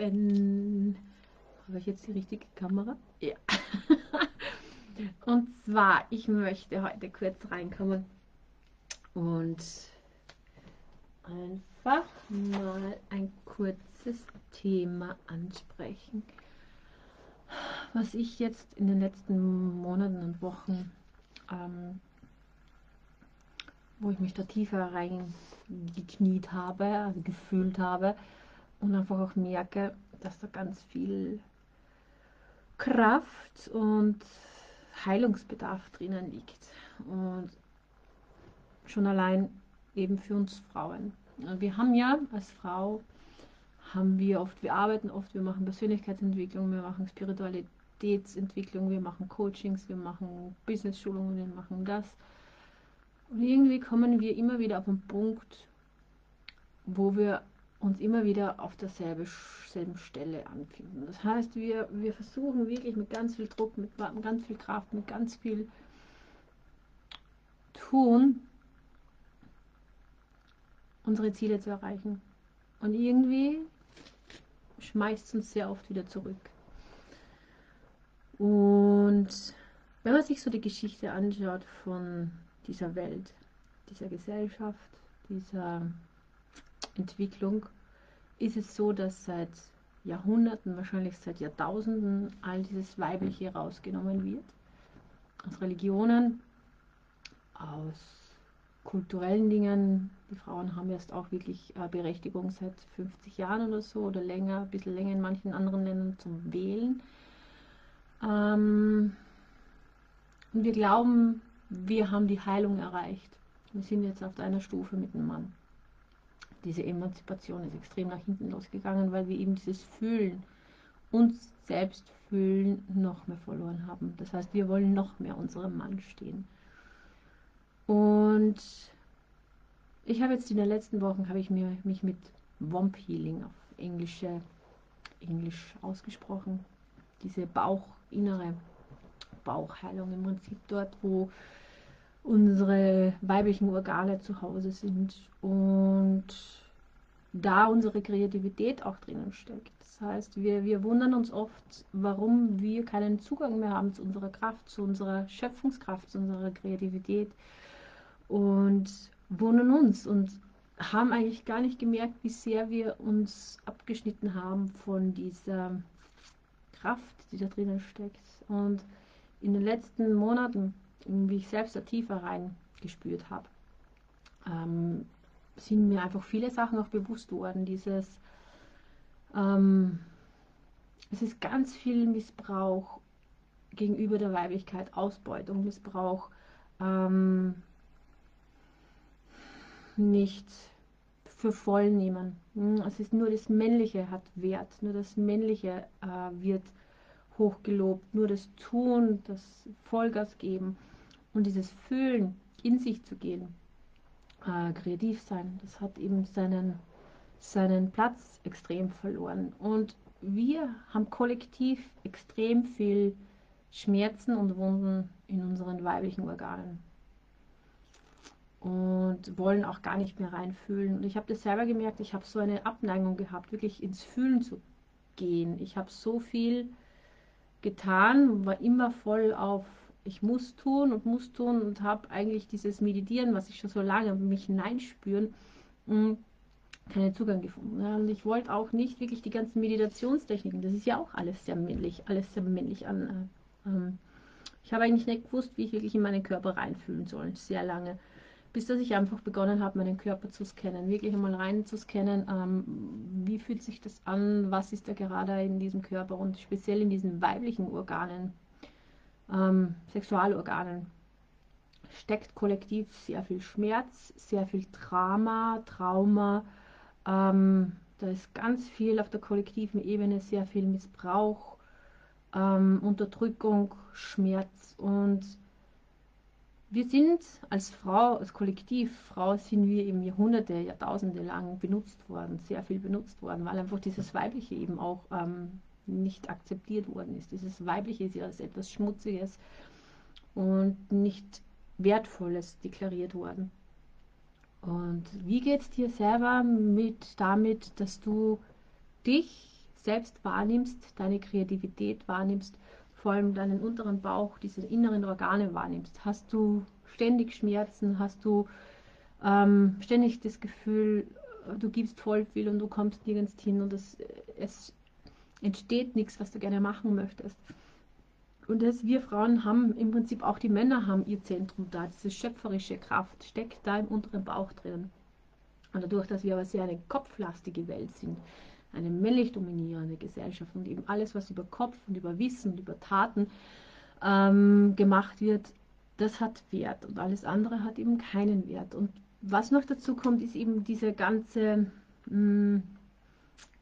haben. Habe ich jetzt die richtige Kamera? Ja. und zwar, ich möchte heute kurz reinkommen und einfach mal ein kurzes Thema ansprechen, was ich jetzt in den letzten Monaten und Wochen, ähm, wo ich mich da tiefer reingekniet habe, also gefühlt habe und einfach auch merke, dass da ganz viel Kraft und Heilungsbedarf drinnen liegt. Und schon allein eben für uns Frauen. Wir haben ja als Frau, haben wir oft, wir arbeiten oft, wir machen Persönlichkeitsentwicklung, wir machen Spiritualitätsentwicklung, wir machen Coachings, wir machen Business-Schulungen, wir machen das. Und irgendwie kommen wir immer wieder auf einen Punkt, wo wir uns immer wieder auf derselben Stelle anfinden. Das heißt, wir, wir versuchen wirklich mit ganz viel Druck, mit ganz viel Kraft, mit ganz viel Tun, unsere Ziele zu erreichen. Und irgendwie schmeißt es uns sehr oft wieder zurück. Und wenn man sich so die Geschichte anschaut von dieser Welt, dieser Gesellschaft, dieser Entwicklung, ist es so, dass seit Jahrhunderten, wahrscheinlich seit Jahrtausenden, all dieses Weibliche rausgenommen wird. Aus Religionen, aus kulturellen Dingen. Die Frauen haben erst auch wirklich äh, Berechtigung seit 50 Jahren oder so oder länger, ein bisschen länger in manchen anderen Ländern zum Wählen. Ähm, und wir glauben, wir haben die Heilung erreicht. Wir sind jetzt auf einer Stufe mit dem Mann. Diese Emanzipation ist extrem nach hinten losgegangen, weil wir eben dieses Fühlen, uns selbst fühlen, noch mehr verloren haben. Das heißt, wir wollen noch mehr unserem Mann stehen. Und ich habe jetzt in den letzten Wochen habe ich mir, mich mit Womp Healing auf englische, Englisch ausgesprochen. Diese Bauchinnere Bauchheilung im Prinzip dort, wo unsere weiblichen Organe zu Hause sind und da unsere Kreativität auch drinnen steckt. Das heißt, wir, wir wundern uns oft, warum wir keinen Zugang mehr haben zu unserer Kraft, zu unserer Schöpfungskraft, zu unserer Kreativität und wohnen uns und haben eigentlich gar nicht gemerkt, wie sehr wir uns abgeschnitten haben von dieser Kraft, die da drinnen steckt. Und in den letzten Monaten, wie ich selbst da tiefer reingespürt habe, ähm, sind mir einfach viele Sachen auch bewusst worden. Dieses, ähm, es ist ganz viel Missbrauch gegenüber der Weiblichkeit, Ausbeutung, Missbrauch, ähm, nicht für voll nehmen. Hm, es ist nur das Männliche hat Wert, nur das Männliche äh, wird hochgelobt, nur das Tun, das Vollgas geben und dieses Fühlen, in sich zu gehen, äh, kreativ sein, das hat eben seinen, seinen Platz extrem verloren. Und wir haben kollektiv extrem viel Schmerzen und Wunden in unseren weiblichen Organen und wollen auch gar nicht mehr reinfühlen. Und ich habe das selber gemerkt, ich habe so eine Abneigung gehabt, wirklich ins Fühlen zu gehen. Ich habe so viel getan, war immer voll auf, ich muss tun und muss tun und habe eigentlich dieses Meditieren, was ich schon so lange mich hineinspüren, hm, keinen Zugang gefunden. und ich wollte auch nicht wirklich die ganzen Meditationstechniken, das ist ja auch alles sehr männlich, alles sehr männlich an. Äh, ähm, ich habe eigentlich nicht gewusst, wie ich wirklich in meinen Körper reinfühlen soll, sehr lange bis dass ich einfach begonnen habe, meinen Körper zu scannen, wirklich einmal rein zu scannen, ähm, wie fühlt sich das an, was ist da gerade in diesem Körper und speziell in diesen weiblichen Organen, ähm, Sexualorganen, steckt kollektiv sehr viel Schmerz, sehr viel Drama, Trauma, ähm, da ist ganz viel auf der kollektiven Ebene, sehr viel Missbrauch, ähm, Unterdrückung, Schmerz. Und wir sind als Frau, als Kollektiv, Frau sind wir eben Jahrhunderte, Jahrtausende lang benutzt worden, sehr viel benutzt worden, weil einfach dieses Weibliche eben auch ähm, nicht akzeptiert worden ist. Dieses Weibliche ist ja als etwas Schmutziges und nicht Wertvolles deklariert worden. Und wie geht es dir selber mit damit, dass du dich selbst wahrnimmst, deine Kreativität wahrnimmst, vor allem deinen unteren Bauch, diese inneren Organe wahrnimmst. Hast du ständig Schmerzen? Hast du ähm, ständig das Gefühl, du gibst voll viel und du kommst nirgends hin und es, es entsteht nichts, was du gerne machen möchtest? Und das, wir Frauen haben im Prinzip auch die Männer haben ihr Zentrum da. Diese schöpferische Kraft steckt da im unteren Bauch drin. Und dadurch, dass wir aber sehr eine kopflastige Welt sind, eine männlich dominierende Gesellschaft und eben alles, was über Kopf und über Wissen und über Taten ähm, gemacht wird, das hat Wert und alles andere hat eben keinen Wert. Und was noch dazu kommt, ist eben diese ganze mh, hm,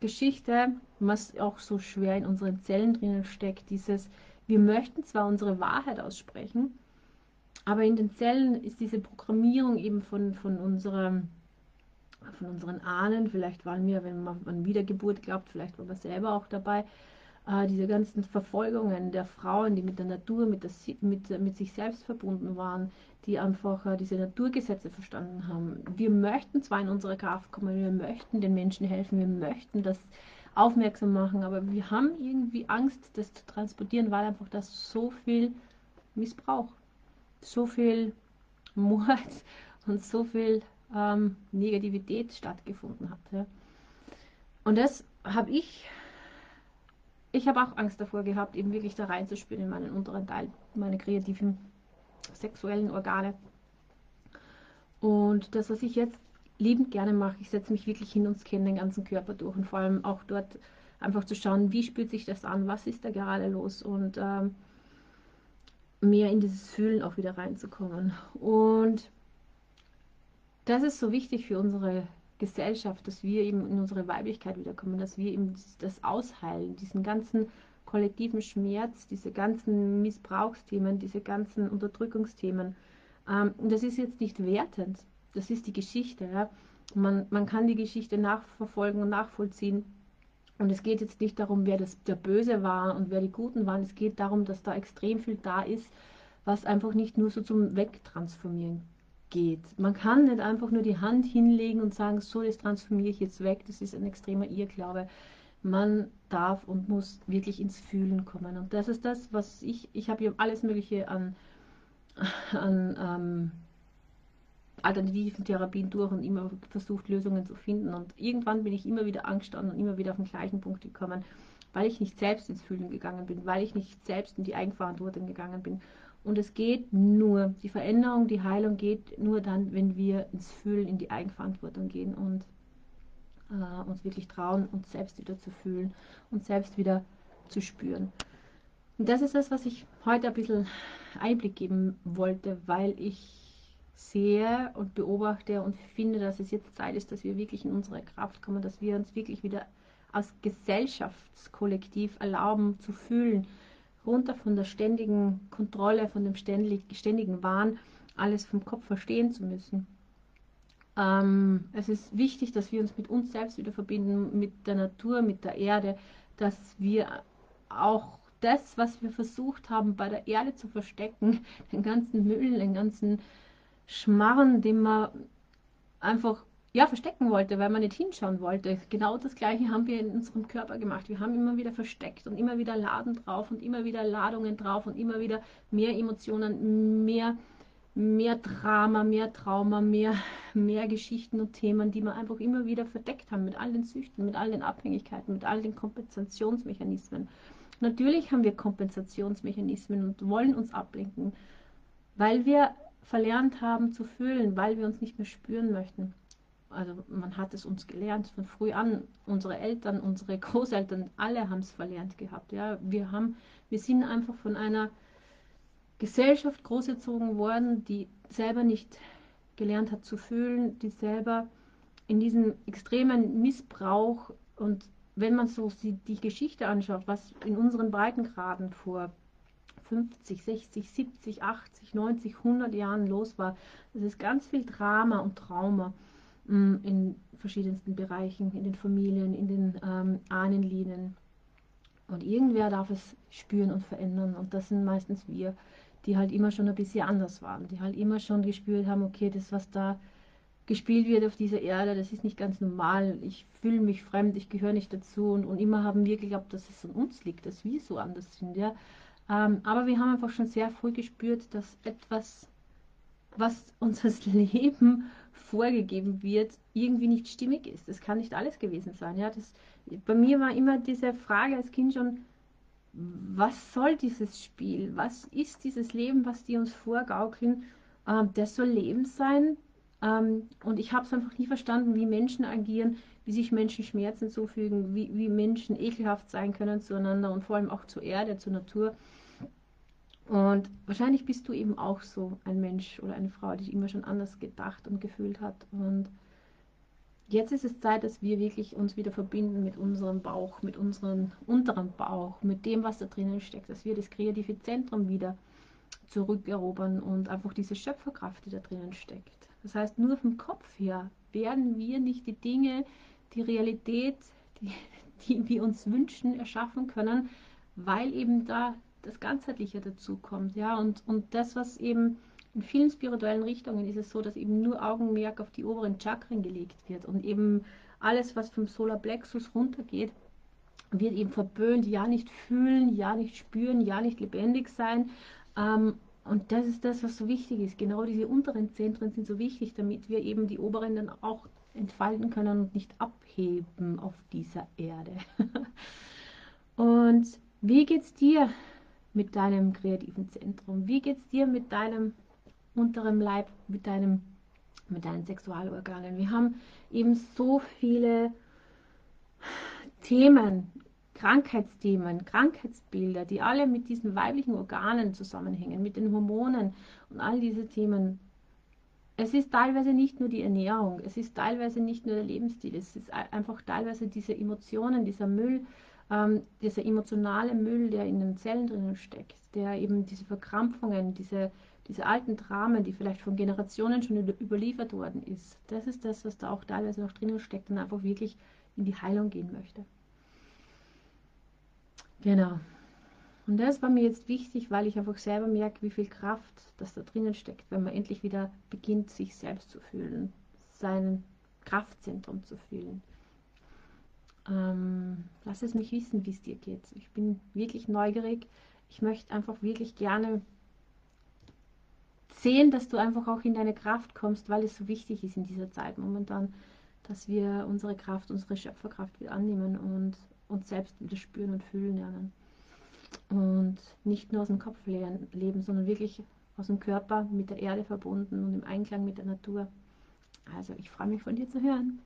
Geschichte, was auch so schwer in unseren Zellen drinnen steckt, dieses, wir möchten zwar unsere Wahrheit aussprechen, aber in den Zellen ist diese Programmierung eben von, von unserem von unseren Ahnen, vielleicht waren wir, wenn man an Wiedergeburt glaubt, vielleicht waren wir selber auch dabei, äh, diese ganzen Verfolgungen der Frauen, die mit der Natur, mit, der, mit, mit sich selbst verbunden waren, die einfach äh, diese Naturgesetze verstanden haben. Wir möchten zwar in unsere Kraft kommen, wir möchten den Menschen helfen, wir möchten das aufmerksam machen, aber wir haben irgendwie Angst, das zu transportieren, weil einfach das so viel Missbrauch, so viel Mord und so viel ähm, Negativität stattgefunden hat. Ja. Und das habe ich, ich habe auch Angst davor gehabt, eben wirklich da reinzuspüren in meinen unteren Teil, meine kreativen sexuellen Organe. Und das, was ich jetzt liebend gerne mache, ich setze mich wirklich hin und scanne den ganzen Körper durch und vor allem auch dort einfach zu schauen, wie spürt sich das an, was ist da gerade los und ähm, mehr in dieses Fühlen auch wieder reinzukommen. Und das ist so wichtig für unsere Gesellschaft, dass wir eben in unsere Weiblichkeit wiederkommen, dass wir eben das ausheilen, diesen ganzen kollektiven Schmerz, diese ganzen Missbrauchsthemen, diese ganzen Unterdrückungsthemen. Ähm, das ist jetzt nicht wertend, das ist die Geschichte. Ja? Man, man kann die Geschichte nachverfolgen und nachvollziehen. Und es geht jetzt nicht darum, wer das, der Böse war und wer die Guten waren. Es geht darum, dass da extrem viel da ist, was einfach nicht nur so zum Wegtransformieren geht. Man kann nicht einfach nur die Hand hinlegen und sagen, so, das transformiere ich jetzt weg. Das ist ein extremer Irrglaube. Man darf und muss wirklich ins Fühlen kommen. Und das ist das, was ich, ich habe hier alles Mögliche an, an ähm, alternativen Therapien durch und immer versucht, Lösungen zu finden. Und irgendwann bin ich immer wieder angestanden und immer wieder auf den gleichen Punkt gekommen, weil ich nicht selbst ins Fühlen gegangen bin, weil ich nicht selbst in die Eigenverantwortung gegangen bin. Und es geht nur, die Veränderung, die Heilung geht nur dann, wenn wir ins Fühlen, in die Eigenverantwortung gehen und äh, uns wirklich trauen, uns selbst wieder zu fühlen und selbst wieder zu spüren. Und das ist das, was ich heute ein bisschen Einblick geben wollte, weil ich sehe und beobachte und finde, dass es jetzt Zeit ist, dass wir wirklich in unsere Kraft kommen, dass wir uns wirklich wieder als Gesellschaftskollektiv erlauben zu fühlen, runter von der ständigen Kontrolle, von dem ständig, ständigen Wahn, alles vom Kopf verstehen zu müssen. Ähm, es ist wichtig, dass wir uns mit uns selbst wieder verbinden, mit der Natur, mit der Erde, dass wir auch das, was wir versucht haben, bei der Erde zu verstecken, den ganzen Müll, den ganzen Schmarren, den wir einfach ja, verstecken wollte, weil man nicht hinschauen wollte. Genau das Gleiche haben wir in unserem Körper gemacht. Wir haben immer wieder versteckt und immer wieder Laden drauf und immer wieder Ladungen drauf und immer wieder mehr Emotionen, mehr, mehr Drama, mehr Trauma, mehr, mehr Geschichten und Themen, die wir einfach immer wieder verdeckt haben mit all den Süchten, mit all den Abhängigkeiten, mit all den Kompensationsmechanismen. Natürlich haben wir Kompensationsmechanismen und wollen uns ablenken, weil wir verlernt haben zu fühlen, weil wir uns nicht mehr spüren möchten also man hat es uns gelernt von früh an. Unsere Eltern, unsere Großeltern, alle haben es verlernt gehabt. Ja, wir haben, wir sind einfach von einer Gesellschaft großgezogen worden, die selber nicht gelernt hat zu fühlen, die selber in diesem extremen Missbrauch und wenn man so die Geschichte anschaut, was in unseren Breitengraden vor 50, 60, 70, 80, 90, 100 Jahren los war, das ist ganz viel Drama und Trauma. Mm, in verschiedensten Bereichen, in den Familien, in den ähm, Ahnenlinien. Und irgendwer darf es spüren und verändern. Und das sind meistens wir, die halt immer schon ein bisschen anders waren, die halt immer schon gespürt haben, okay, das, was da gespielt wird auf dieser Erde, das ist nicht ganz normal. Ich fühle mich fremd, ich gehöre nicht dazu und, und immer haben wir geglaubt, dass es an uns liegt, dass wir so anders sind. Ja? Ähm, aber wir haben einfach schon sehr früh gespürt, dass etwas, was uns das Leben vorgegeben wird, irgendwie nicht stimmig ist. Das kann nicht alles gewesen sein. Ja? Das, bei mir war immer diese Frage als Kind schon, was soll dieses Spiel? Was ist dieses Leben, was die uns vorgaukeln? Ähm, das soll Leben sein, ähm, und ich habe es einfach nie verstanden, wie Menschen agieren, wie sich Menschen Schmerzen zufügen, wie, wie Menschen ekelhaft sein können zueinander und vor allem auch zur Erde, zur Natur. Und wahrscheinlich bist du eben auch so ein Mensch oder eine Frau, die immer schon anders gedacht und gefühlt hat. Und jetzt ist es Zeit, dass wir wirklich uns wieder verbinden mit unserem Bauch, mit unserem unteren Bauch, mit dem, was da drinnen steckt, dass wir das kreative Zentrum wieder zurückerobern und einfach diese Schöpferkraft, die da drinnen steckt. Das heißt, nur vom Kopf her werden wir nicht die Dinge, die Realität, die, die wir uns wünschen, erschaffen können, weil eben da das Ganzheitliche dazu kommt. Ja? Und, und das, was eben in vielen spirituellen Richtungen ist es so, dass eben nur Augenmerk auf die oberen Chakren gelegt wird und eben alles, was vom Solarplexus runtergeht, wird eben verböhnt, ja nicht fühlen, ja nicht spüren, ja nicht lebendig sein. Ähm, und das ist das, was so wichtig ist. Genau diese unteren Zentren sind so wichtig, damit wir eben die oberen dann auch entfalten können und nicht abheben auf dieser Erde. und wie geht's dir mit deinem kreativen Zentrum? Wie geht's dir mit deinem unteren Leib, mit deinem mit deinen Sexualorganen? Wir haben eben so viele Themen Krankheitsthemen, Krankheitsbilder, die alle mit diesen weiblichen Organen zusammenhängen, mit den Hormonen und all diese Themen. Es ist teilweise nicht nur die Ernährung, es ist teilweise nicht nur der Lebensstil, es ist einfach teilweise diese Emotionen, dieser Müll, ähm, dieser emotionale Müll, der in den Zellen drinnen steckt, der eben diese Verkrampfungen, diese, diese alten Dramen, die vielleicht von Generationen schon überliefert worden ist, das ist das, was da auch teilweise noch drinnen steckt und einfach wirklich in die Heilung gehen möchte. Genau. Und das war mir jetzt wichtig, weil ich einfach selber merke, wie viel Kraft das da drinnen steckt, wenn man endlich wieder beginnt, sich selbst zu fühlen, sein Kraftzentrum zu fühlen. Ähm, lass es mich wissen, wie es dir geht. Ich bin wirklich neugierig. Ich möchte einfach wirklich gerne sehen, dass du einfach auch in deine Kraft kommst, weil es so wichtig ist in dieser Zeit momentan, dass wir unsere Kraft, unsere Schöpferkraft wieder annehmen und uns selbst wieder spüren und fühlen lernen. Und nicht nur aus dem Kopf leben, sondern wirklich aus dem Körper mit der Erde verbunden und im Einklang mit der Natur. Also ich freue mich von dir zu hören.